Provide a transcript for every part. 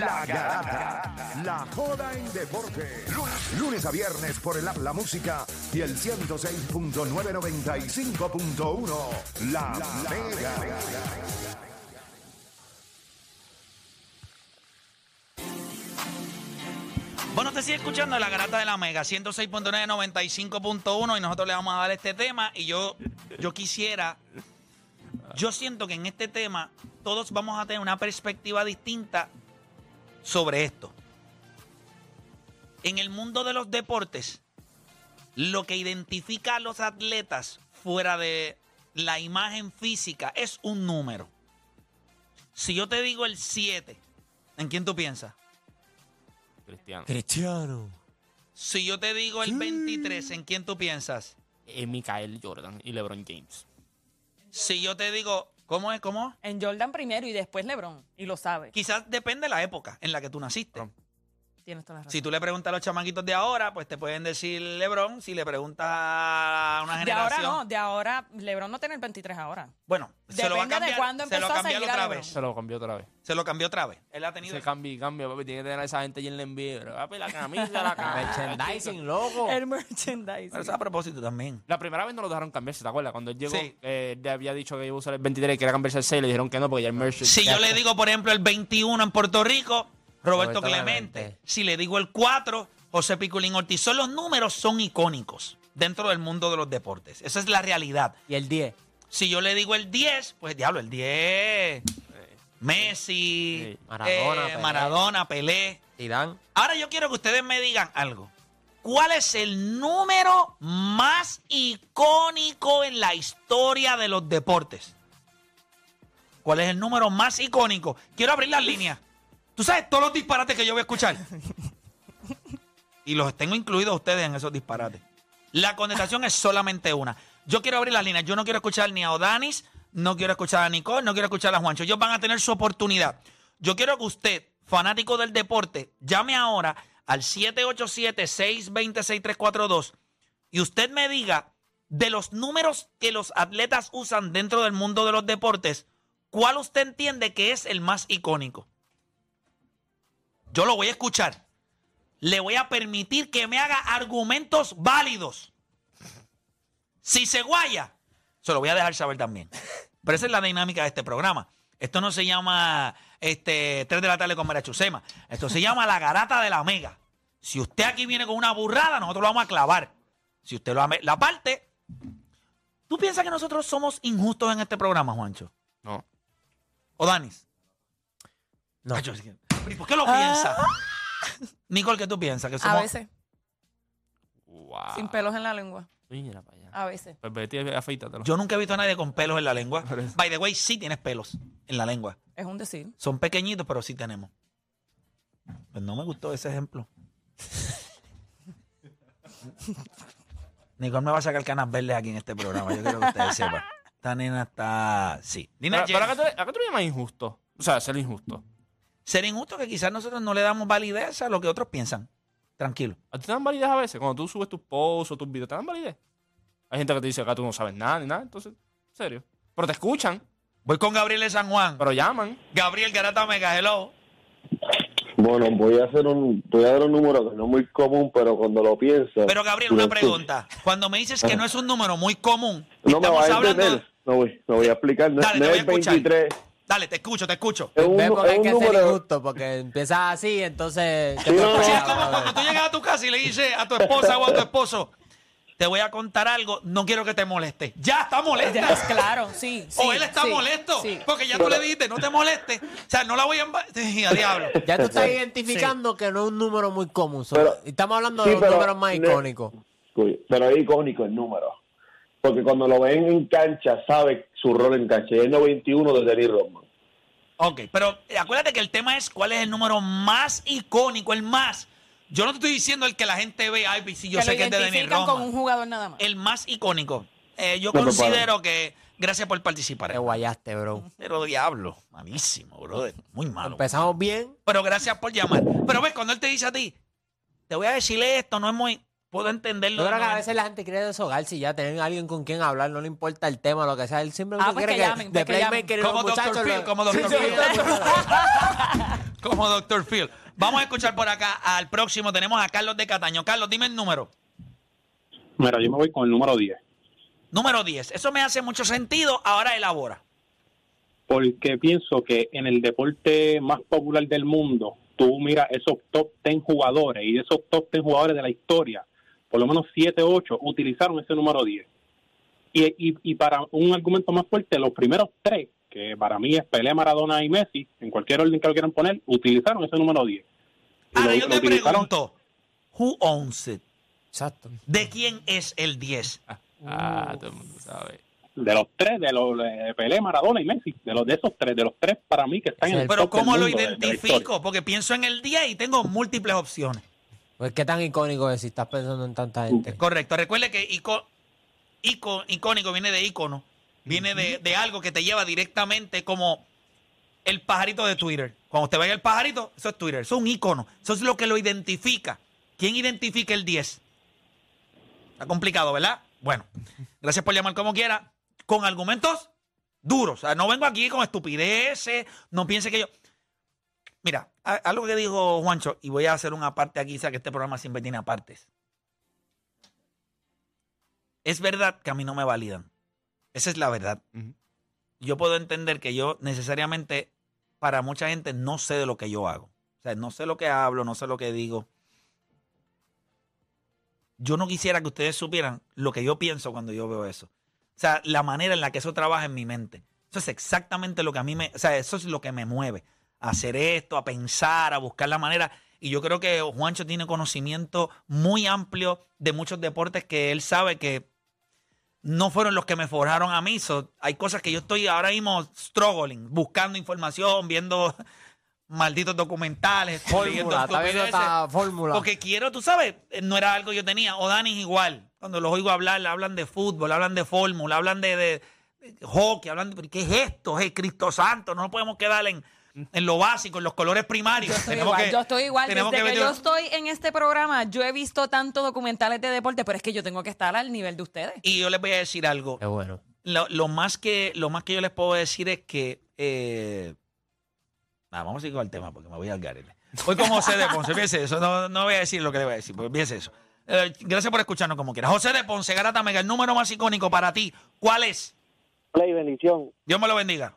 La Garata, la joda en deporte. Lunes, a viernes por el app La Música y el 106.995.1. La, Mega. Bueno, te sigue escuchando la garata de la Mega, 106.9, 95.1 y nosotros le vamos a dar este tema y yo, yo quisiera, yo siento que en este tema todos vamos a tener una perspectiva distinta sobre esto. En el mundo de los deportes, lo que identifica a los atletas fuera de la imagen física es un número. Si yo te digo el 7, ¿en quién tú piensas? Cristiano. Cristiano. Si yo te digo el 23, ¿en quién tú piensas? Eh, Michael Jordan y LeBron James. Si yo te digo, ¿cómo es? ¿Cómo? En Jordan primero y después LeBron. Y lo sabe. Quizás depende de la época en la que tú naciste. Tienes toda la razón. Si tú le preguntas a los chamaquitos de ahora, pues te pueden decir LeBron. Si le preguntas a una de generación. ahora no, de ahora LeBron no tiene el 23 ahora. Bueno, se lo va a Depende de cambiar. cuándo se lo empezó a cambiaron seguir a otra LeBron. vez. Se lo cambió otra vez. Se lo cambió otra vez. Él ha tenido. Se cambia y cambia, papi. Tiene que tener a esa gente allí en. Pero, Papi, la camisa, la camisa. Merchandising, loco. El merchandising. Pero eso es a propósito también. La primera vez no lo dejaron cambiarse, ¿te acuerdas? Cuando él llegó, Sí. eh, le había dicho que iba a usar el 23 y quería cambiarse el 6, le dijeron que no porque ya el merch. Si yo le digo, por ejemplo, el 21 en Puerto Rico, Roberto Roberto Clemente. Clemente. Si le digo el 4, José Piculín Ortiz. Son los números son icónicos dentro del mundo de los deportes. Esa es la realidad. Y el 10. Si yo le digo el 10, pues diablo, el 10. Messi, Sí. Maradona, eh, Pelé. Maradona, Pelé. Zidane. Ahora yo quiero que ustedes me digan algo. ¿Cuál es el número más icónico en la historia de los deportes? ¿Cuál es el número más icónico? Quiero abrir las líneas. Tú sabes todos los disparates que yo voy a escuchar. Y los tengo incluidos ustedes en esos disparates. La contestación es solamente una. Yo quiero abrir las líneas. Yo no quiero escuchar ni a Odanis, no quiero escuchar a Nicole, no quiero escuchar a Juancho. Ellos van a tener su oportunidad. Yo quiero que usted, fanático del deporte, llame ahora al 787-620-6342 y usted me diga de los números que los atletas usan dentro del mundo de los deportes, ¿cuál usted entiende que es el más icónico? Yo lo voy a escuchar. Le voy a permitir que me haga argumentos válidos. Si se guaya, se lo voy a dejar saber también. Pero esa es la dinámica de este programa. Esto no se llama este, 3 de la tarde con María Chusema. Esto se llama la garata de la mega. Si usted aquí viene con una burrada, nosotros lo vamos a clavar. Si usted lo ame- la parte. ¿Tú piensas que nosotros somos injustos en este programa, Juancho? No. ¿O Danis? No. Ay, yo- ¿Y ¿Por qué lo piensas? Nicole, ¿qué tú piensas? Que somos... A veces, Wow. sin pelos en la lengua. Mira para allá. A veces. Pues vete, afeítatelo. Yo nunca he visto a nadie con pelos en la lengua. By the way, sí tienes pelos en la lengua. Es un decir. Son pequeñitos, pero sí tenemos. Pues no me gustó ese ejemplo. Nicole me va a sacar canas verdes aquí en este programa. Yo quiero que ustedes sepan. Esta nena está. Sí. Dime, Pero, pero Jen, ¿a qué tú tú le llamas injusto? O sea, ser injusto. Ser injusto que quizás nosotros no le damos validez a lo que otros piensan. Tranquilo. ¿A ti te dan validez a veces? Cuando tú subes tus posts o tus videos, ¿te dan validez? Hay gente que te dice acá tú no sabes nada ni nada. Entonces, en serio. Pero te escuchan, Voy con Gabriel de San Juan. pero llaman. Gabriel Garata Mega, hello. Bueno, voy a hacer un, voy a dar un número que no es muy común, pero cuando lo piensas. Pero Gabriel, una pregunta. Cuando me dices que no es un número muy común, No me vas a hablando. entender. No voy, no voy a explicar. No, Dale, no te voy es a escuchar. 23, Dale, te escucho, te escucho. Es un, Ve porque es hay un que ser número. injusto, porque empiezas así, entonces... ¿qué Sí, te no, no. Sí, es como cuando tú llegas a tu casa y le dices a tu esposa o a tu esposo, te voy a contar algo, no quiero que te moleste. Ya está molesta. Ya, claro, sí. sí, o él está sí, molesto. sí. Porque ya tú le dijiste, no te molestes. O sea, no la voy a... a diablo. Ya tú estás identificando que no es un número muy común. Pero- estamos hablando sí, de los pero- números más icónicos. Pero es icónico el número. Porque cuando lo ven en cancha, sabe su rol en cancha. Y es el 91 de Denny Rodman. Ok, pero acuérdate que el tema es cuál es el número más icónico, el más. Yo no te estoy diciendo el que la gente ve, ay, si yo que sé que es de Denis identifican con un Rodman. jugador nada más. El más icónico. Eh, yo No, considero que... Gracias por participar. Te guayaste, bro. Pero diablo, malísimo, brother. Muy malo. Empezamos bien. Pero gracias por llamar. Pero ves, cuando él te dice a ti, te voy a decirle esto, no es muy... Puedo entenderlo. Yo creo que no a es- veces la gente quiere deshogarse y ya tener alguien con quien hablar, no le importa el tema, lo que sea. Él simplemente Ah, pues quiere que que, llamen, de pues que Como Dr. Phil, lo- como Dr. Sí, Phil. sí, Como Dr. Phil. Vamos a escuchar por acá al próximo. Tenemos a Carlos de Cataño. Carlos, dime el número. Mira, yo me voy con el número 10. Número 10. Eso me hace mucho sentido. Ahora elabora. Porque pienso que en el deporte más popular del mundo, tú miras esos top 10 jugadores y de esos top 10 jugadores de la historia, por lo menos 7 o 8 utilizaron ese número 10. Y, y, y para un argumento más fuerte, los primeros tres, que para mí es Pelé, Maradona y Messi, en cualquier orden que lo quieran poner, utilizaron ese número 10. Y Ahora lo- yo lo te utilizaron- pregunto, who owns it? Exacto. ¿De quién es el 10? Ah, todo el mundo sabe. De los tres, de los de Pelé, Maradona y Messi, de los de esos tres, de los tres para mí que están en el Pero top del ¿cómo lo de- de identifico? Porque pienso en el 10 y tengo múltiples opciones. Pues qué tan icónico es si estás pensando en tanta gente. Correcto. Recuerde que ico- ico- icónico viene de icono. Viene de, de algo que te lleva directamente como el pajarito de Twitter. Cuando usted vaya el pajarito, eso es Twitter. Eso es un icono. Eso es lo que lo identifica. ¿Quién identifica el 10? Está complicado, ¿verdad? Bueno, gracias por llamar como quiera. Con argumentos duros. O sea, no vengo aquí con estupideces. No piense que yo. Mira, algo que dijo Juancho, y voy a hacer una parte aquí, sea que este programa siempre tiene apartes. Es verdad que a mí no me validan. Esa es la verdad. Yo puedo entender que yo necesariamente, para mucha gente, no sé de lo que yo hago. O sea, no sé lo que hablo, no sé lo que digo. Yo no quisiera que ustedes supieran lo que yo pienso cuando yo veo eso. O sea, la manera en la que eso trabaja en mi mente. Eso es exactamente lo que a mí me, o sea, eso es lo que me mueve. A hacer esto, a pensar, a buscar la manera. Y yo creo que Juancho tiene conocimiento muy amplio de muchos deportes que él sabe que no fueron los que me forjaron a mí. So, hay cosas que yo estoy ahora mismo struggling, buscando información, viendo malditos documentales, Fórmula, está viendo esta fórmula. Porque quiero, tú sabes, no era algo que yo tenía. O Dani es igual. Cuando los oigo hablar, hablan de fútbol, hablan de fórmula, hablan de, de- de hockey, hablan de. ¿pero ¿Qué es esto? Es Cristo Santo. No nos podemos quedar en, en lo básico, en los colores primarios. Yo estoy Tenemos igual, que- yo estoy igual. Desde que, meter- yo estoy en este programa, yo he visto tantos documentales de deporte, pero es que yo tengo que estar al nivel de ustedes. Y yo les voy a decir algo. Qué bueno. Lo, lo más que, lo más que yo les puedo decir es que. eh, nada, vamos a seguir con el tema porque me voy al garete. Voy con José de Ponce, fíjese eso. No, no voy a decir lo que le voy a decir, porque fíjese eso. Eh, gracias por escucharnos como quiera. José de Ponce, Garata Mega, el número más icónico para ti, ¿cuál es? Play, bendición. Dios me lo bendiga.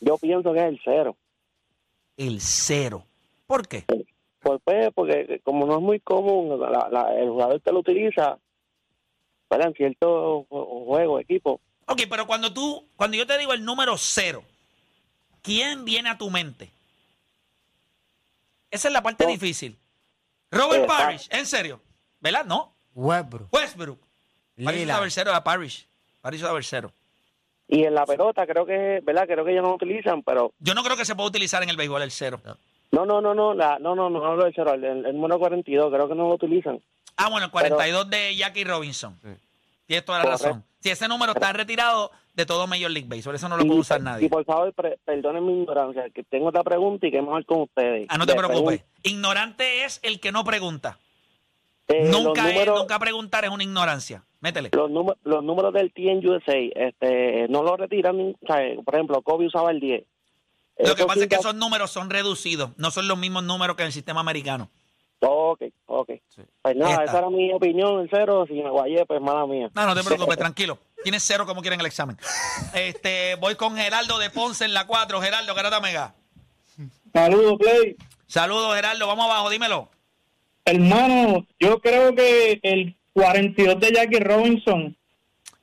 Yo pienso que es el cero. El cero. ¿Por qué? Pues, pues, porque como no es muy común, la- la- el jugador que lo utiliza, ¿verdad? En ciertos ju- juegos, equipos, Ok, pero cuando tú, cuando yo te digo el número cero, ¿quién viene a tu mente? Esa es la parte No. difícil. Robert Exacto. Parrish, en serio. ¿Verdad? No. Westbrook. Westbrook. Parrish ver cero a Parrish. Parrish ver cero. Y en la pelota creo que, ¿verdad? Creo que ellos no lo utilizan, pero Yo no creo que se pueda utilizar en el béisbol el cero. no, no, no, no, la, no, no, no hablo del cero, el, el número 42 creo que no lo utilizan. Ah, bueno, el 42 de Jackie Robinson. Sí. Tienes toda la Correcto. razón. Si ese número está retirado de todo Major League Baseball, eso no lo y, puede usar Y nadie. por favor, pre- perdonen mi ignorancia, que tengo otra pregunta y que mejor con ustedes. Ah, no te De preocupes. Ignorante es el que no pregunta. pregun- eh, nunca, es- nunca preguntar es una ignorancia. Métele. los, números, los números del Team USA, este, no lo retiran, o sea, por ejemplo, Kobe usaba el 10. Lo que pasa sí es que esos números son reducidos. No son los mismos números que en el sistema americano. Ok, ok. Sí. Pues nada, esa era mi opinión, el cero, si me guayé, pues mala mía. No, no te preocupes, tranquilo. Tienes cero como quieren el examen. Este, voy con Geraldo de Ponce en la 4. Geraldo, Garata Mega. Saludos, Play. Saludos, Geraldo. Vamos abajo, dímelo. Hermano, yo creo que el 42 de Jackie Robinson,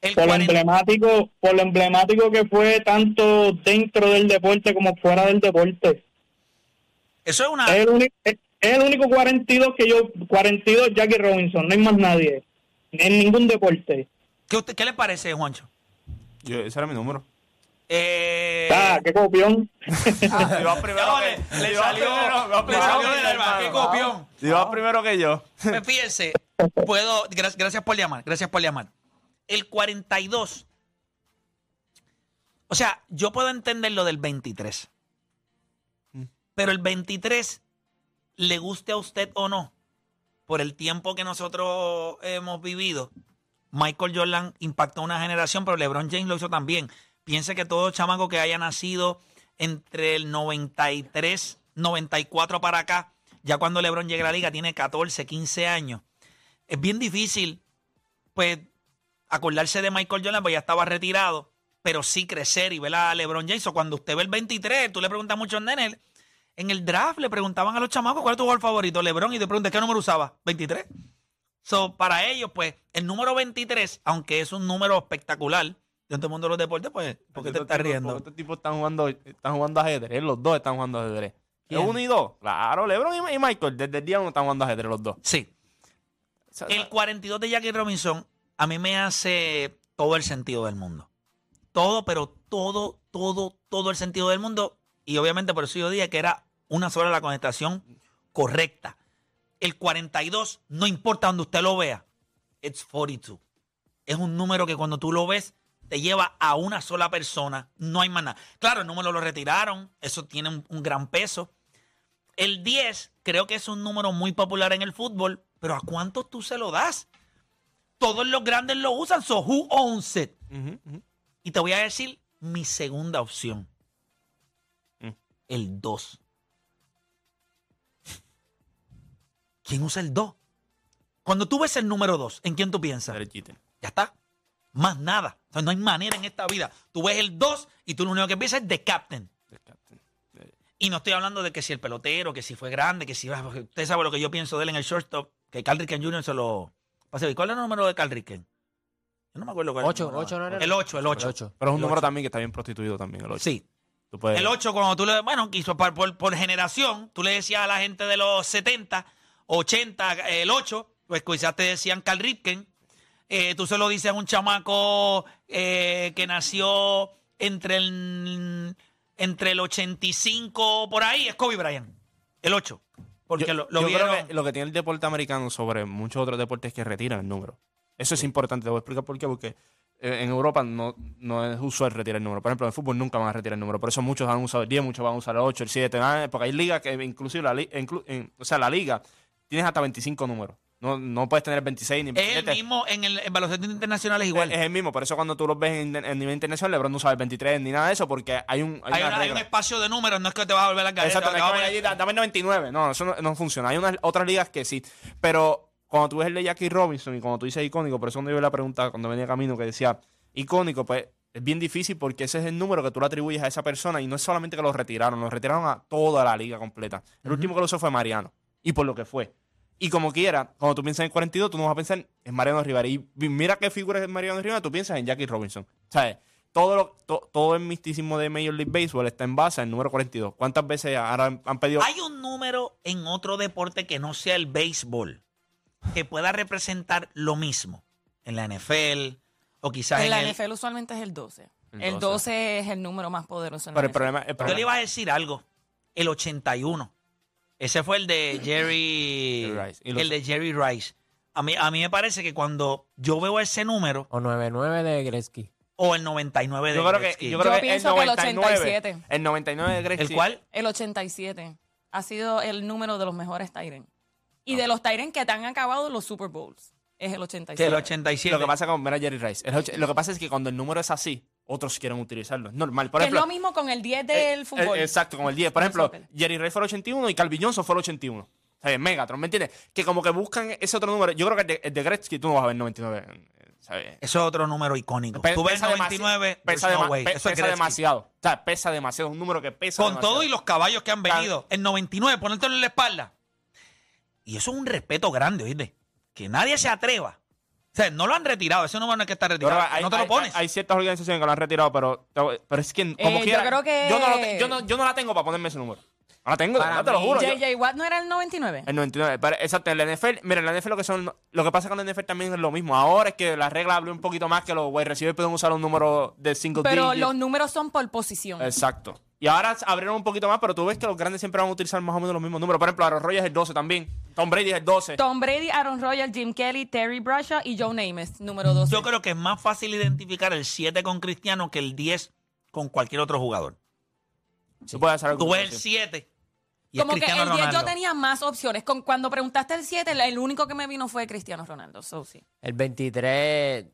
El por lo 40 emblemático, por lo emblemático que fue tanto dentro del deporte como fuera del deporte. Eso es una. Es el, único, es es el único 42 que yo, 42 Jackie Robinson, no hay más nadie. En ningún deporte. ¿Qué, usted- qué le parece, Juancho? Yo- ese era mi número. Eh, Ah, qué copión. Iba primero no, que- le, le iba salió, primero- le primero salió que del yo, alma. Qué hermano. copión. Iba primero que yo. Pues fíjense, puedo, gra- gracias por llamar, gracias por llamar. El 42, o sea, yo puedo entender lo del 23, pero el 23, le guste a usted o no, por el tiempo que nosotros hemos vivido, Michael Jordan impactó a una generación, pero LeBron James lo hizo también. Piense que todo chamaco que haya nacido entre el 93, 94 para acá, ya cuando LeBron llega a la liga tiene 14, 15 años. Es bien difícil, pues, acordarse de Michael Jordan, pues ya estaba retirado, pero sí crecer y ver a LeBron James. O cuando usted ve el 23, tú le preguntas a muchos nenes, en el draft le preguntaban a los chamacos cuál es tu jugador favorito, LeBron, y te preguntas qué número usaba, 23. So, para ellos, pues, el número 23, aunque es un número espectacular dentro del mundo de los deportes, pues, ¿por qué te estás riendo? Estos tipos están jugando, están jugando ajedrez. Los dos están jugando ajedrez. ¿Quién? Uno y dos. Claro, LeBron y, y Michael. Desde el día uno están jugando ajedrez los dos. Sí. O sea, El 42 de Jackie Robinson a mí me hace todo el sentido del mundo. Todo, pero todo, todo, todo el sentido del mundo. Y obviamente por eso yo dije que era una sola la conectación correcta. El 42, no importa donde usted lo vea, it's 42. Es un número que cuando tú lo ves te lleva a una sola persona, no hay más nada. Claro, el número lo retiraron, eso tiene un, un gran peso. El 10 creo que es un número muy popular en el fútbol, pero ¿a cuántos tú se lo das? Todos los grandes lo usan, so who owns it? Y te voy a decir mi segunda opción. Mm. El 2. ¿Quién usa el 2? Cuando tú ves el número 2, ¿en quién tú piensas? Ya está. Más nada. O sea, no hay manera en esta vida. Tú ves el 2 y tú lo único que piensas es de captain. Del captain. Y no estoy hablando de que si el pelotero, que si fue grande, que si... porque Usted sabe lo que yo pienso de él en el shortstop, que Carl Ricken Jr. se lo... pase. ¿Cuál es el número de Carl Ricken? Yo no me acuerdo cuál es el Ocho, número. ocho no era El 8, el 8. El ocho. Pero es un El número también que está bien prostituido también, el 8. Sí. Tú puedes- El 8, cuando tú le... Bueno, quiso por, por, por generación, tú le decías a la gente de los 70, 80, el 8, pues quizás te decían Carl Ripken. Eh, tú se lo dices a un chamaco eh, que nació entre el, entre el 85 por ahí, es Kobe Bryant. El 8. Porque yo, lo, lo yo vieron... creo que lo que tiene el deporte americano sobre muchos otros deportes es que retiran el número. Eso es importante. Te voy a explicar por qué. Porque eh, en Europa no, no es usual retirar el número. Por ejemplo, en el fútbol nunca van a retirar el número. Por eso muchos han usado el 10, muchos van a usar el 8, el 7. ah, Porque hay ligas que inclusive la, inclu- en- o sea, la liga tienes hasta 25 números. No, no puedes tener 26 ni es 27. el mismo, en el en baloncesto internacional es igual. Es, es el mismo. Por eso cuando tú los ves en, en nivel internacional, LeBron no el 23 ni nada de eso porque hay un, hay hay, una una- hay un espacio de números, no es que te vas a volver a caer. Exacto, no es que dame el 99. No, eso no, no funciona. Hay unas otras ligas que sí. Pero cuando tú ves el de Jackie Robinson y cuando tú dices icónico, por eso cuando yo la pregunta cuando venía camino que decía icónico, pues es bien difícil porque ese es el número que tú le atribuyes a esa persona y no es solamente que lo retiraron, lo retiraron a toda la liga completa. El último que lo usó fue Mariano. Y por lo que fue. Y como quiera, cuando tú piensas en 42, tú no vas a pensar en Mariano Rivera. Y mira qué figura es Mariano Rivera, tú piensas en Jackie Robinson. ¿Sabes? Todo, lo- to- todo el misticismo de Major League Baseball está en base al número 42. ¿Cuántas veces ahora han, han pedido? ¿Hay un número en otro deporte que no sea el béisbol que pueda representar lo mismo? En la NFL o quizás en, En la el... NFL usualmente es el 12. El El 12. 12 es el número más poderoso en la Pero el NFL. problema, el Yo le problema- iba a decir algo. El 81. Ese fue el de Jerry... Jerry Rice. Y los- el de Jerry Rice. A mí, a mí me parece que cuando yo veo ese número, O 9-9 de Gretzky. o el 99 de yo creo que, Gretzky. yo creo Yo que pienso el que el 99, 87. El 99 de Gretzky. ¿El cual? El 87 ha sido el número de los mejores Tyren. Y de los Tyren que te han acabado los Super Bowls. Es el Que 87. el 87. Lo que pasa con mira Jerry Rice. el och- lo que pasa es que cuando el número es así, otros quieren utilizarlo. Es normal. Por que ejemplo, es lo mismo con el 10 eh, del fútbol. eh, exacto, como el 10. Por ejemplo. Jerry Rice fue el 81 y Calvin Johnson fue el 81. O sea, Megatron, ¿me entiendes? Que como que buscan ese otro número. Yo creo que el de, el de Gretzky tú no vas a ver 99. ¿sabes? Eso es otro número icónico. Pe- Tú ves pesa 99, demasi- pesa, no way. pe- Eso es pesa Gretzky. demasiado. O sea, pesa demasiado. Es un número que pesa Con demasiado. todo y los caballos que han venido. En 99, ponértelo en la espalda. Y eso es un respeto grande, ¿oíste? Que nadie se atreva. O sea, no lo han retirado. Ese número no es que está retirado. hay- no te lo pones. Hay, hay ciertas organizaciones que lo han retirado, pero, pero es que como Eh, yo quiera. creo que- Yo no, lo te- yo, no, yo no la tengo para ponerme ese número. No la tengo, te lo juro. JJ Watt no era el 99. El 99. pero- exacto, el NFL, mira, el NFL lo que son. Lo que pasa con el NFL también es lo mismo. Ahora es que la regla abrió un poquito más que los wide receivers pueden usar un número de single Pero digit. los números son por posición. Exacto. Y ahora abrieron un poquito más, pero tú ves que los grandes siempre van a utilizar más o menos los mismos números. Por ejemplo, Aaron Rodgers es el 12 también. Tom Brady es el 12. Tom Brady, Aaron Rodgers, Jim Kelly, Terry Bradshaw y Joe Namath, número 12. Yo creo que es más fácil identificar el 7 con Cristiano que el 10 con cualquier otro jugador. Tú puedes hacer algo Tú ves el así. 7 y es Como que el 10 yo tenía más opciones. Con, cuando preguntaste el 7, el, el único que me vino fue Cristiano Ronaldo. So, sí. El 23,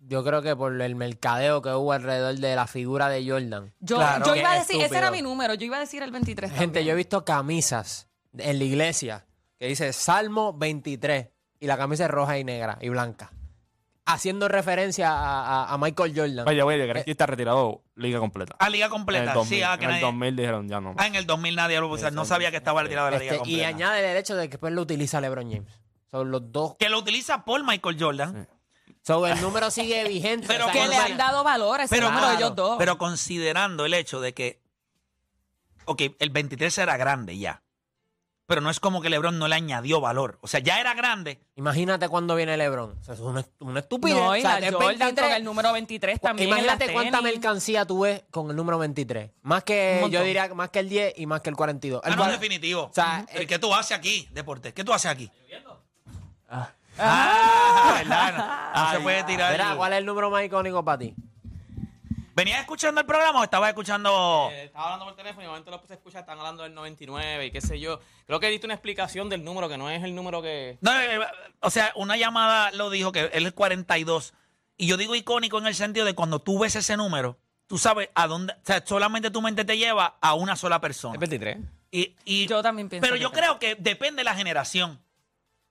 yo creo que por el mercadeo que hubo alrededor de la figura de Jordan. Yo, Claro. yo iba a decir, ese era mi número. Yo iba a decir el 23. Gente, también. yo he visto camisas en la iglesia que dice Salmo 23 y la camisa es roja y negra y blanca. Haciendo referencia a, a- a Michael Jordan. Vaya, güey, Eh, Gretzky está retirado liga completa. A liga en completa. el 2000, sí, ah, que en el nadie- 2000 dijeron ya no. Ah, en el 2000 nadie lo usaba. No sabía que estaba retirado de la liga Este, y completa. añade el hecho de que después lo utiliza LeBron James. Son los dos. Que lo utiliza por Michael Jordan. So, el número sigue vigente. Pero o sea, que le han dado valor a ese Pero, número de claro, ellos dos. pero considerando el hecho de que, ok, el 23 era grande ya, pero no es como que LeBron no le añadió valor. O sea, ya era grande. Imagínate cuando viene LeBron. O sea, eso es una, una estupidez. no, O y sea, la es Jordan 23. con el número 23 también. en Imagínate cuánta tenis. mercancía tú ves con el número 23. Más que, Un yo diría, más que el 10 y más que el 42. El Ah, no, definitivo. O sea, ¿Y eh, ¿Qué tú haces aquí, Deportes? ¿Qué tú haces aquí? Ah, ¿verdad? No, no se puede tirar. Verá, ¿cuál es el número más icónico para ti? ¿Venías escuchando el programa o estabas escuchando...? Eh, estaba hablando por teléfono y de momento lo puse a escuchar, están hablando del 99 y qué sé yo. Creo que diste una explicación del número que no es el número que... No, eh, o sea, una llamada lo dijo que él es 42. Y yo digo icónico en el sentido de cuando tú ves ese número, tú sabes a dónde. O sea, solamente tu mente te lleva a una sola persona. Es 23. Y, y- Yo también pienso Pero yo creo que depende de la generación.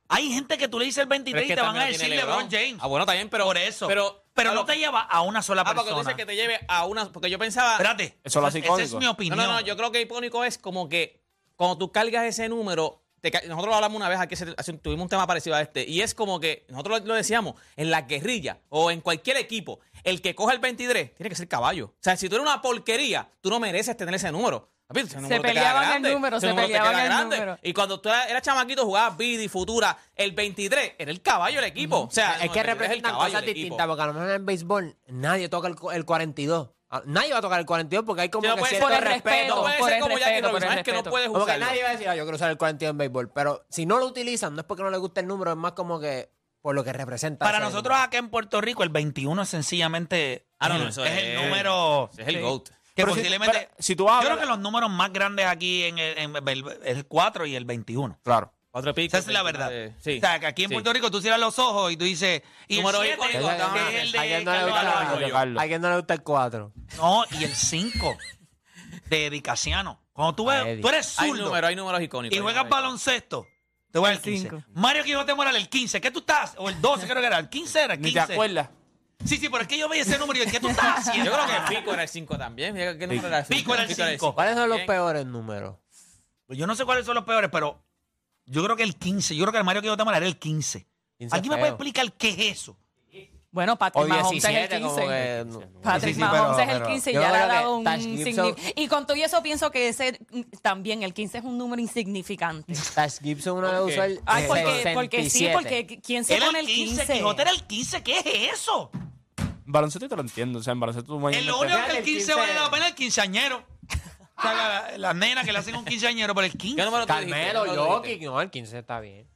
Hay gente que tú le dices el 23 y te van a decir LeBron James. Ah, bueno, también, pero... por eso. Pero, Pero no lo- te lleva a una sola Ah, porque persona. tú dices que te lleve a una... Porque yo pensaba... Espérate. Eso hace esa es mi No, opinión. no, no, yo creo que icónico es como que cuando tú cargas ese número, te nosotros lo hablamos una vez aquí, tuvimos un tema parecido a este, y es como que nosotros lo, lo decíamos, en la guerrilla o en cualquier equipo, el que coja el 23 tiene que ser caballo. O sea, si tú eres una porquería, tú no mereces tener ese número. Número queda peleaban el número, se número peleaban el grande. número. Y cuando tú eras, chamaquito, jugabas Bidi, Futura, el 23 era el caballo del equipo. O sea, es que el 23 es el representan cosas distintas, porque a lo mejor en el béisbol nadie toca el, el 42. Ah, Nadie va a tocar el 42 porque hay como Sí, no que puede cierto ser. Por el respeto. No puede por ser el como Jackie respeto, por Robinson, es que no puedes usarlo. nadie va a decir, ah, yo quiero usar el 42 en béisbol. Pero si no lo utilizan, no es porque no les guste el número, es más como que por lo que representa. Para nosotros acá en Puerto Rico, el 21 es sencillamente. Ah, no, no, el- eso es, es- el número. es el Sí. GOAT. Que Pero si- posiblemente. pero si tú yo hablas- creo que los números más grandes aquí en el, en el- el 4 y el 21. Claro. Cuatro pico, Esa es la verdad. eh, Sí. O sea, que aquí en Sí. Puerto Rico tú cierras los ojos y tú dices. Y el Número 7, que ajá. es el ¿A de quién no de Carlos. ¿A quién no le gusta el 4? No, y el 5 de Eddie Casiano. Cuando tú, ves, tú eres Hay zurdo números, hay números icónicos. y hay juegas baloncesto, te voy al 15. Mario Quijote Morales, el 15. ¿Qué tú estás? O el 12, creo que era. El 15 era el Ni 15. te acuerdas. Sí, sí, pero es que yo veía ese número y yo, ¿qué tú estás haciendo? Yo creo que Fico era el 5 también. Mira, ¿Qué número era el Fico era el cinco. ¿Cuáles son los peores números? Pues yo no sé cuáles son los peores, pero yo creo que el 15. Yo creo que el Mario Quijote Morales era el 15. 15 ¿Alguien me puede explicar qué es eso? Bueno, Patrick Mahomes es el 17, 15. como que... no. Patrick Sí, sí, Mahomes pero- es el pero- 15 y Yo ya le ha que dado un Y con todo y eso pienso que ese también, el 15 es un número insignificante. Tash Gibson una vez usó el Ay, porque, porque sí, 67. porque ¿quién se Era pone el el 15. 15? Quijote era el 15. ¿Qué es eso? Baloncesto te lo entiendo. O sea, en baloncesto tú Es lo único que el el 15 15 vale la pena es el quinceañero. O sea, la- las nenas que le hacen un quinceañero por el 15. ¿Qué número tú dijiste? Carmelo, ¿Qué número tú Jokic, no, el 15 está bien.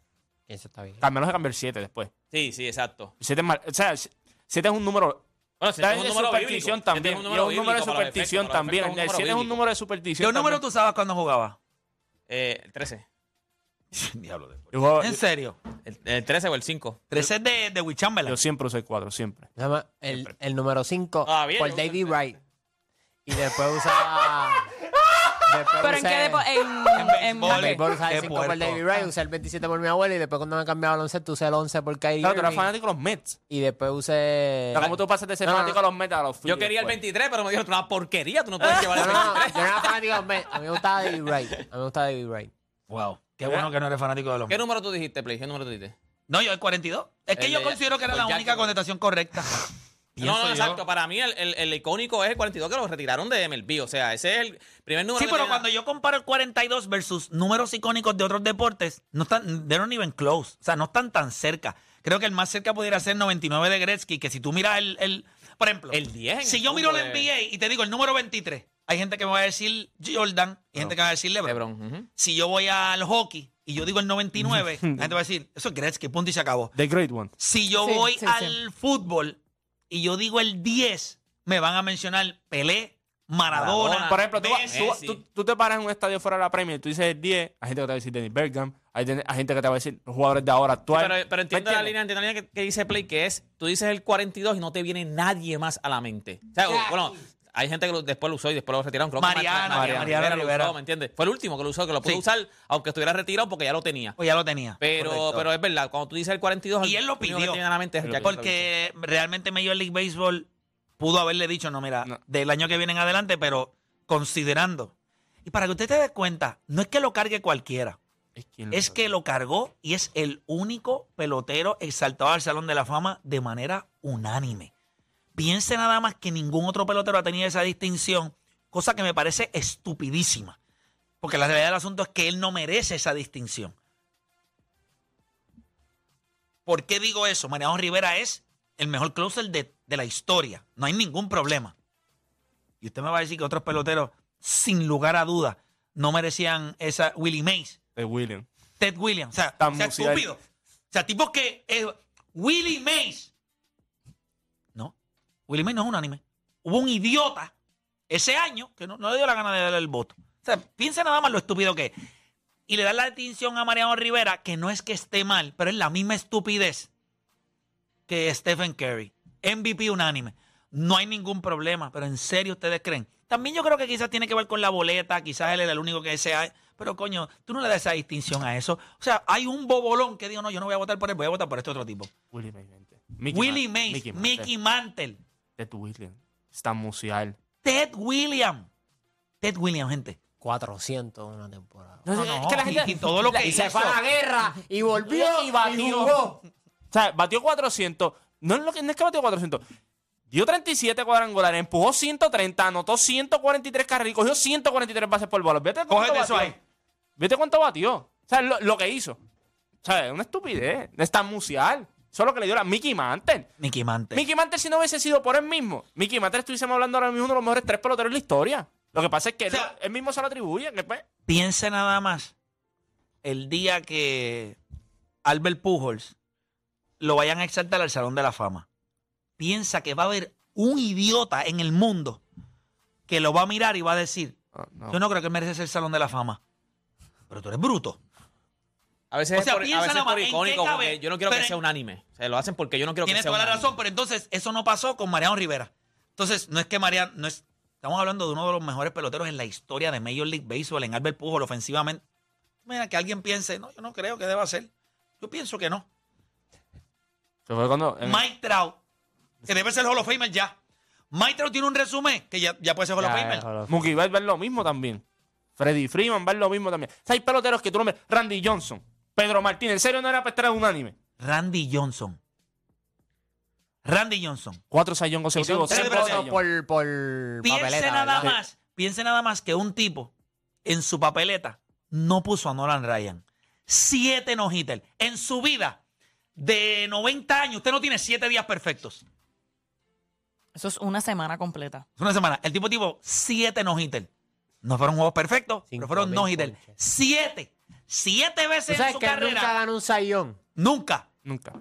15 está bien. Carmelo se cambió el 7 después. Sí, sí, exacto. El 7 es mal- o sea, 7 es un número. Bueno, si Está es un de número superstición bíblico. también. Y es un número de bíblico para los superstición efectos, para los también. efectos El es un 7 es un bíblico. número de ¿Qué superstición. número también. tú usabas cuando jugabas? Eh, el 13. Diablo de Yo, ¿En serio? El, el 13 o el 5. 13 es de, de Wichambela. yo siempre usé 4, siempre. Nada más, el, el número 5 Ah, bien, por yo- David Wright. Y después usaba Después Pero en qué usé- depo- en, En en, béisbol. En béisbol usaba Qué el 5 por puerco. David Wright, usé el 27 por mi abuela y después cuando me cambié a baloncesto usé el 11 por Kyrie Claro, tú eras Irving, fanático de los Mets. y después usé... O sea, ¿Cómo tú pasas de ser No, no, fanático de los Mets a los Yo Phillies quería el después? 23, pero me dijeron, una porquería, tú no puedes llevar el No, no, 23. yo no era fanático de los Mets. A mí me gustaba David Wright. A mí me gustaba David Wright. Wow. Qué bueno que no eres fanático de los ¿Qué número tú dijiste, Play? ¿Qué número tú dijiste? No, yo el 42. Es que El yo de- considero que era pues la ya única que- contestación correcta. No, Pienso no, yo. exacto. Para mí el, el- el icónico es el 42 que lo retiraron de MLB. O sea, ese es el primer número Sí, que pero cuando yo comparo el 42 versus números icónicos de otros deportes, no están, they don't even close. O sea, no están tan cerca. Creo que el más cerca pudiera ser 99 de Gretzky, que si tú miras el, el- por ejemplo, El 10 en si el yo miro el fútbol NBA y te digo el número 23, hay gente que me va a decir Jordan y gente que me va a decir LeBron. LeBron. ujú. Si yo voy al hockey y yo digo el 99, la gente va a decir, eso es Gretzky, punto y se acabó. The Great One. Si yo Sí, voy sí, sí. al fútbol y yo digo el 10, me van a mencionar Pelé, Maradona. Maradona. Por ejemplo, tú, Messi. tú- Messi. tú- tú te paras en un estadio fuera de la Premier, tú dices el 10, hay gente que te va a decir Dennis Bergkamp, hay, ten- hay gente que te va a decir los jugadores de ahora actuales. Pero, pero entiendo ¿Me la entiendes? línea, entiendo la línea que, que dice Play, que es, tú dices el 42 y no te viene nadie más a la mente. O sea, bueno, hay gente que lo- después lo usó y después lo retiraron. Creo que Mariano, Mar- Mariano lo Rivera. usó, ¿me entiendes? Fue el último que lo usó, que lo pudo Sí. usar, aunque estuviera retirado porque ya lo tenía. Pues ya lo tenía. Pero, Correcto. pero es verdad, cuando tú dices el 42, Y él lo que pidió. tiene en la mente es Él Jackie lo Robinson. Porque realmente Major League Baseball pudo haberle dicho, no, mira, No. del año que viene en adelante, pero considerando. Y para que usted te dé cuenta, no es que lo cargue cualquiera, Es, lo que lo cargó y es el único pelotero exaltado al Salón de la Fama de manera unánime. Piense nada más que ningún otro pelotero ha tenido esa distinción, cosa que me parece estupidísima. Porque la realidad del asunto es que él no merece esa distinción. ¿Por qué digo eso? Mariano Rivera es el mejor closer de, de la historia. No hay ningún problema. Y usted me va a decir que otros peloteros, sin lugar a duda, no merecían esa Willie Mays, De William. Ted Williams. O sea, o sea, estúpido. O sea, tipo que eh, Willie Mays. Willie Mays no es un anime. Hubo un idiota ese año que no, no le dio la gana de darle el voto. O sea, piensa nada más lo estúpido que es. Y le da la distinción a Mariano Rivera, que no es que esté mal, pero es la misma estupidez que Stephen Curry. MVP unánime. No hay ningún problema, pero en serio ustedes creen. También yo creo que quizás tiene que ver con la boleta, quizás él es el único que sea. Pero coño, tú no le das esa distinción a eso. O sea, hay un bobolón que dijo, no, yo no voy a votar por él, voy a votar por este otro tipo. Willie Mays. Mickey Willie Mays, Mickey Mickey, Mantle. Ted Williams. Está musial. Ted Williams. Ted Williams, gente. 400 en una temporada. No, No, es no, que la y- gente- y todo lo que Y se hizo. fue a la guerra y volvió y batió. jugó. O sea, batió 400. No es, lo que, no es que batió 400. Dio 37 cuadrangulares, empujó 130, anotó 143 carreras y cogió 143 bases por bola. Vete cuánto Cógete eso batió. ahí. Vete cuánto batió. O sea, lo, lo que hizo. O sea, es una estupidez. Es tan musial. Eso es lo que le dio la Mickey Mantle. Mickey Mantle. Mickey Mantle, si no hubiese sido por él mismo, Mickey Mantle estuviésemos hablando ahora mismo de uno de los mejores tres peloteros de la historia. Lo que pasa es que O sea, él, él mismo se lo atribuye. Pues, Piense nada más el día que Albert Pujols lo vayan a exaltar al Salón de la Fama. Piensa que va a haber un idiota en el mundo que lo va a mirar y va a decir, no. yo no creo que merece ser Salón de la Fama. Pero tú eres bruto. A veces O es sea, por, a veces por más, ¿en qué icónico, cabe? porque yo no quiero que sea un anime. O sea, lo hacen porque yo no quiero que Tienes sea toda un la anime. razón, pero entonces eso no pasó con Mariano Rivera. Entonces, no es que Mariano, no es, estamos hablando de uno de los mejores peloteros en la historia de Major League Baseball, en Albert Pujols, ofensivamente. Mira, que alguien piense, no, yo no creo que deba ser. Yo pienso que no. Se fue cuando. en- Mike Trout, que debe ser Hall of Famer ya. Mike Trout tiene un resumen que ya, ya puede ser Hall of Famer. Mookie Betts va a ver lo mismo también. Freddy Freeman va a ver lo mismo también. O sea, hay peloteros que tú no me... Randy Johnson, Pedro Martín, ¿en serio no era para estar unánime? Randy Johnson. Randy Johnson. Cuatro sayón consecutivos. tres votos por, por Piense papeleta, nada ¿verdad? más, piense nada más que un tipo en su papeleta no puso a Nolan Ryan. Siete no hitter. En su vida de 90 años, usted no tiene siete días perfectos. Eso es una semana completa. Es una semana. El tipo tipo siete no hitter. No fueron juegos perfectos, Cinco pero fueron no hitter. Siete. Siete ¿Tú veces en su que él carrera. nunca ganó un sayón? Nunca. Nunca.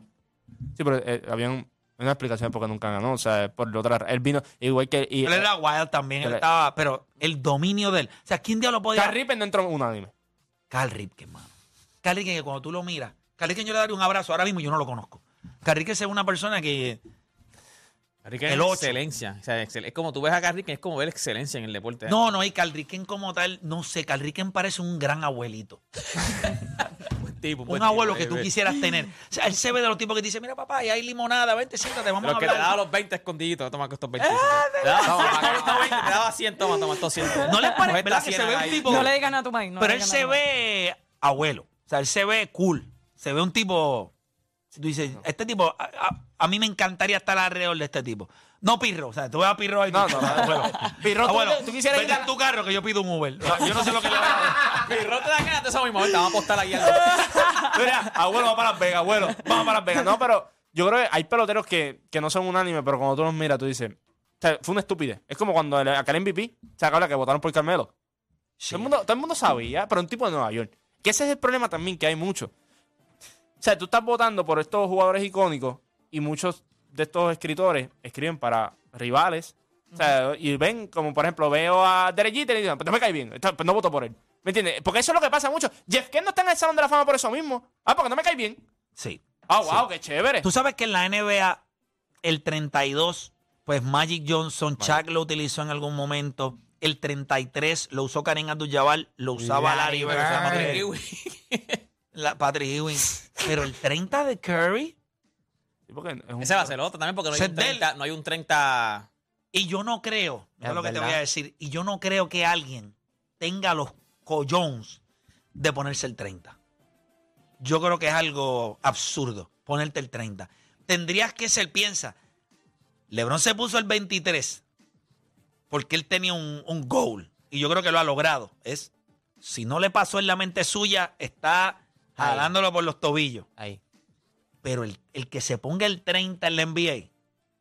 Sí, pero eh, había un- una explicación de por qué nunca ganó. O sea, por otra Él vino igual que... Y, Él era wild también. Él estaba, pero el dominio de él. O sea, ¿quién diablo podía? Carl Ripken no entró en unánime. Carl Ripken, mano. Carl Ripken, que cuando tú lo miras, Carl Ripken yo le daría un abrazo ahora mismo y yo no lo conozco. Carl Ripken es una persona que Ricken El ocho. excelencia. O sea, excel- es como tú ves a Ricken, es como ver excelencia en el deporte. No, no, y Carl Ricken como tal, no sé, Ricken parece un gran abuelito. Buen tipo, Un buen abuelo tipo, que eh, tú eh. quisieras tener. O sea, él se ve de los tipos que te dicen, mira papá, y hay limonada, vente, siéntate, vamos Los a que te daba hablar. los 20 escondiditos, toma estos 20. Ah, te daba 100, estos 20, te daba 100, toma, toma, estos 100. ¿No les parece, verdad, que se 100 ve un tipo... No le digan a tu maíz. No Pero él se ve abuelo. O sea, él se ve cool. Se ve un tipo. Si tú dices, este tipo, a, a- a mí me encantaría estar alrededor de este tipo. No Pirro, o sea, tú ves a Pirro ahí. No, tú- no, no. abuelo. Pirro, tú- Abuelo, tú quisieras vete ir a- en tu carro que yo pido un Uber. Yo no sé lo que le va a Pirro te da ganas de eso mismo. Te vamos a apostar aquí. Mira, abuelo, vamos para Las Vegas, abuelo. Vamos para Las Vegas. No, pero yo creo que hay peloteros que, que no son unánime, pero cuando tú los miras, tú dices, o sea, fue una estupidez. Es como cuando el, aquel MVP se acaba que votaron por Carmelo. Todo, el mundo, todo el mundo sabía, pero un tipo de Nueva York. Que ese es el problema también, que hay mucho. O sea, tú estás votando por estos jugadores icónicos y muchos de estos escritores escriben para rivales. O sea, y ven, como por ejemplo, veo a Derek Jeter y dicen, pues no me cae bien, pues no voto por él. ¿Me entiendes? Porque eso es lo que pasa mucho. Jeff Kent no está en el Salón de la Fama por eso mismo. Ah, porque no me cae bien. Sí. Ah, wow, qué chévere. Tú sabes que en la NBA, el 32, pues Magic Johnson, Chuck lo utilizó en algún momento. El 33 lo usó Karim Abdul-Jabbar, lo usaba Larry Larry La- Patrick Ewing. Pero el 30 de Curry, Sí, porque es un- Ese va a ser otro también porque no hay, Ese un es de él. 30, no hay un 30. y yo no creo, Es es lo que te verdad. voy a decir, y yo no creo que alguien tenga los collones de ponerse el 30. Yo creo que es algo absurdo ponerte el 30. Tendrías que ser, piensa, LeBron se puso el 23 porque él tenía un, un goal y yo creo que lo ha logrado. Es, si no le pasó en la mente suya, está. Jalándolo por los tobillos. Ahí. Pero el, el que se ponga el 30 en la NBA,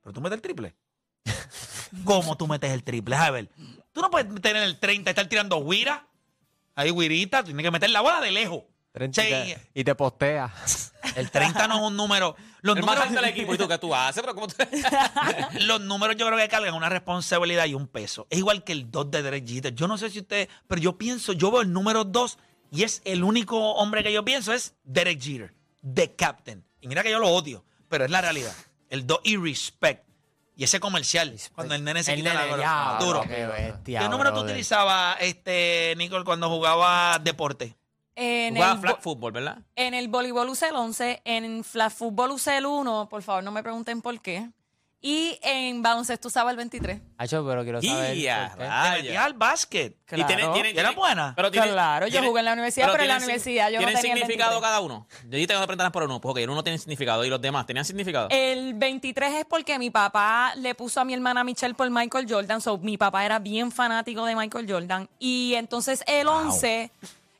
pero tú metes el triple. ¿Cómo tú metes el triple? A ver, tú no puedes tener el 30 y estar tirando guira. Ahí guirita, tienes que meter la bola de lejos. 30 y, Sí. te, y te postea. El 30 no es un número. Los El más números, alto del equipo. ¿Y tú qué tú haces? Pero ¿cómo tú... los números yo creo que cargan una responsabilidad y un peso. Es igual que el 2 de Derek Jeter. Yo no sé si usted, pero yo pienso, yo veo el número 2 y es el único hombre que yo pienso es Derek Jeter, the captain. Y mira que yo lo odio, pero es la realidad. El 2 y respect. Y ese comercial, cuando el nene se El quita la nene, ya, Duro. Qué bestia, ¿Qué número tú brother. utilizabas, este, Nicole, cuando jugaba deporte? En Jugaba el, flag football, ¿verdad? en el voleibol usé el 11, en flag fútbol usé el 1, por favor no me pregunten por qué. Y en baloncesto usaba el 23. Hacho, pero quiero saber. ¡Ya, por qué. Te rayos! metías al básquet. Claro. Y tiene, tiene, ¿Y era buena? Pero tiene- Claro, yo tiene- jugué en la universidad, pero en la tienen sin- universidad yo no ¿Tienen tenía el significado 23. cada uno? Yo tengo que preguntar por uno, porque el uno tiene significado y los demás tenían significado. El 23 es porque mi papá le puso a mi hermana Michelle por Michael Jordan. So, mi papá era bien fanático de Michael Jordan. Y entonces el 11,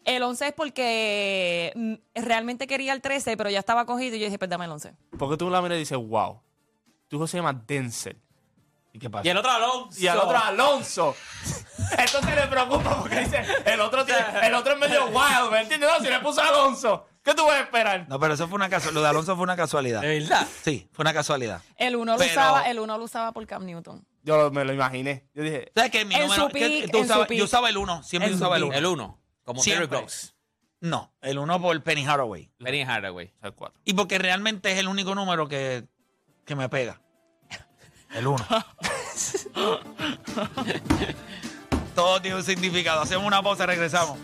el 11 es porque mm, realmente quería el 13, pero ya estaba cogido y yo dije, pues dame el 11. Porque tú la miras y dices, wow. Tu hijo se llama Denzel. ¿Y qué pasa? y el otro Alonso. Y al otro Alonso. Entonces le preocupa porque dice, el otro, tiene- el otro es medio wild, ¿me entiendes? No, si le puso Alonso, ¿qué tú vas a esperar? No, pero eso fue una casualidad. Lo de Alonso fue una casualidad. ¿De verdad? Sí, fue una casualidad. El 1 lo Pero- usaba, el 1 lo usaba por Cam Newton. Yo lo- me lo imaginé. Yo dije, ¿Sabes qué? Mi En número, su ¿qué- pick, tú en su usabas- pick. yo usaba el 1, siempre En su usaba el pick. 1. El uno. Como Siempre. Terry Gross. No, el 1 por Penny Haraway. Penny Hardaway. el 4. Y porque realmente es el único número que, que me pega. El 1. Todo tiene un significado. Hacemos una pausa y regresamos.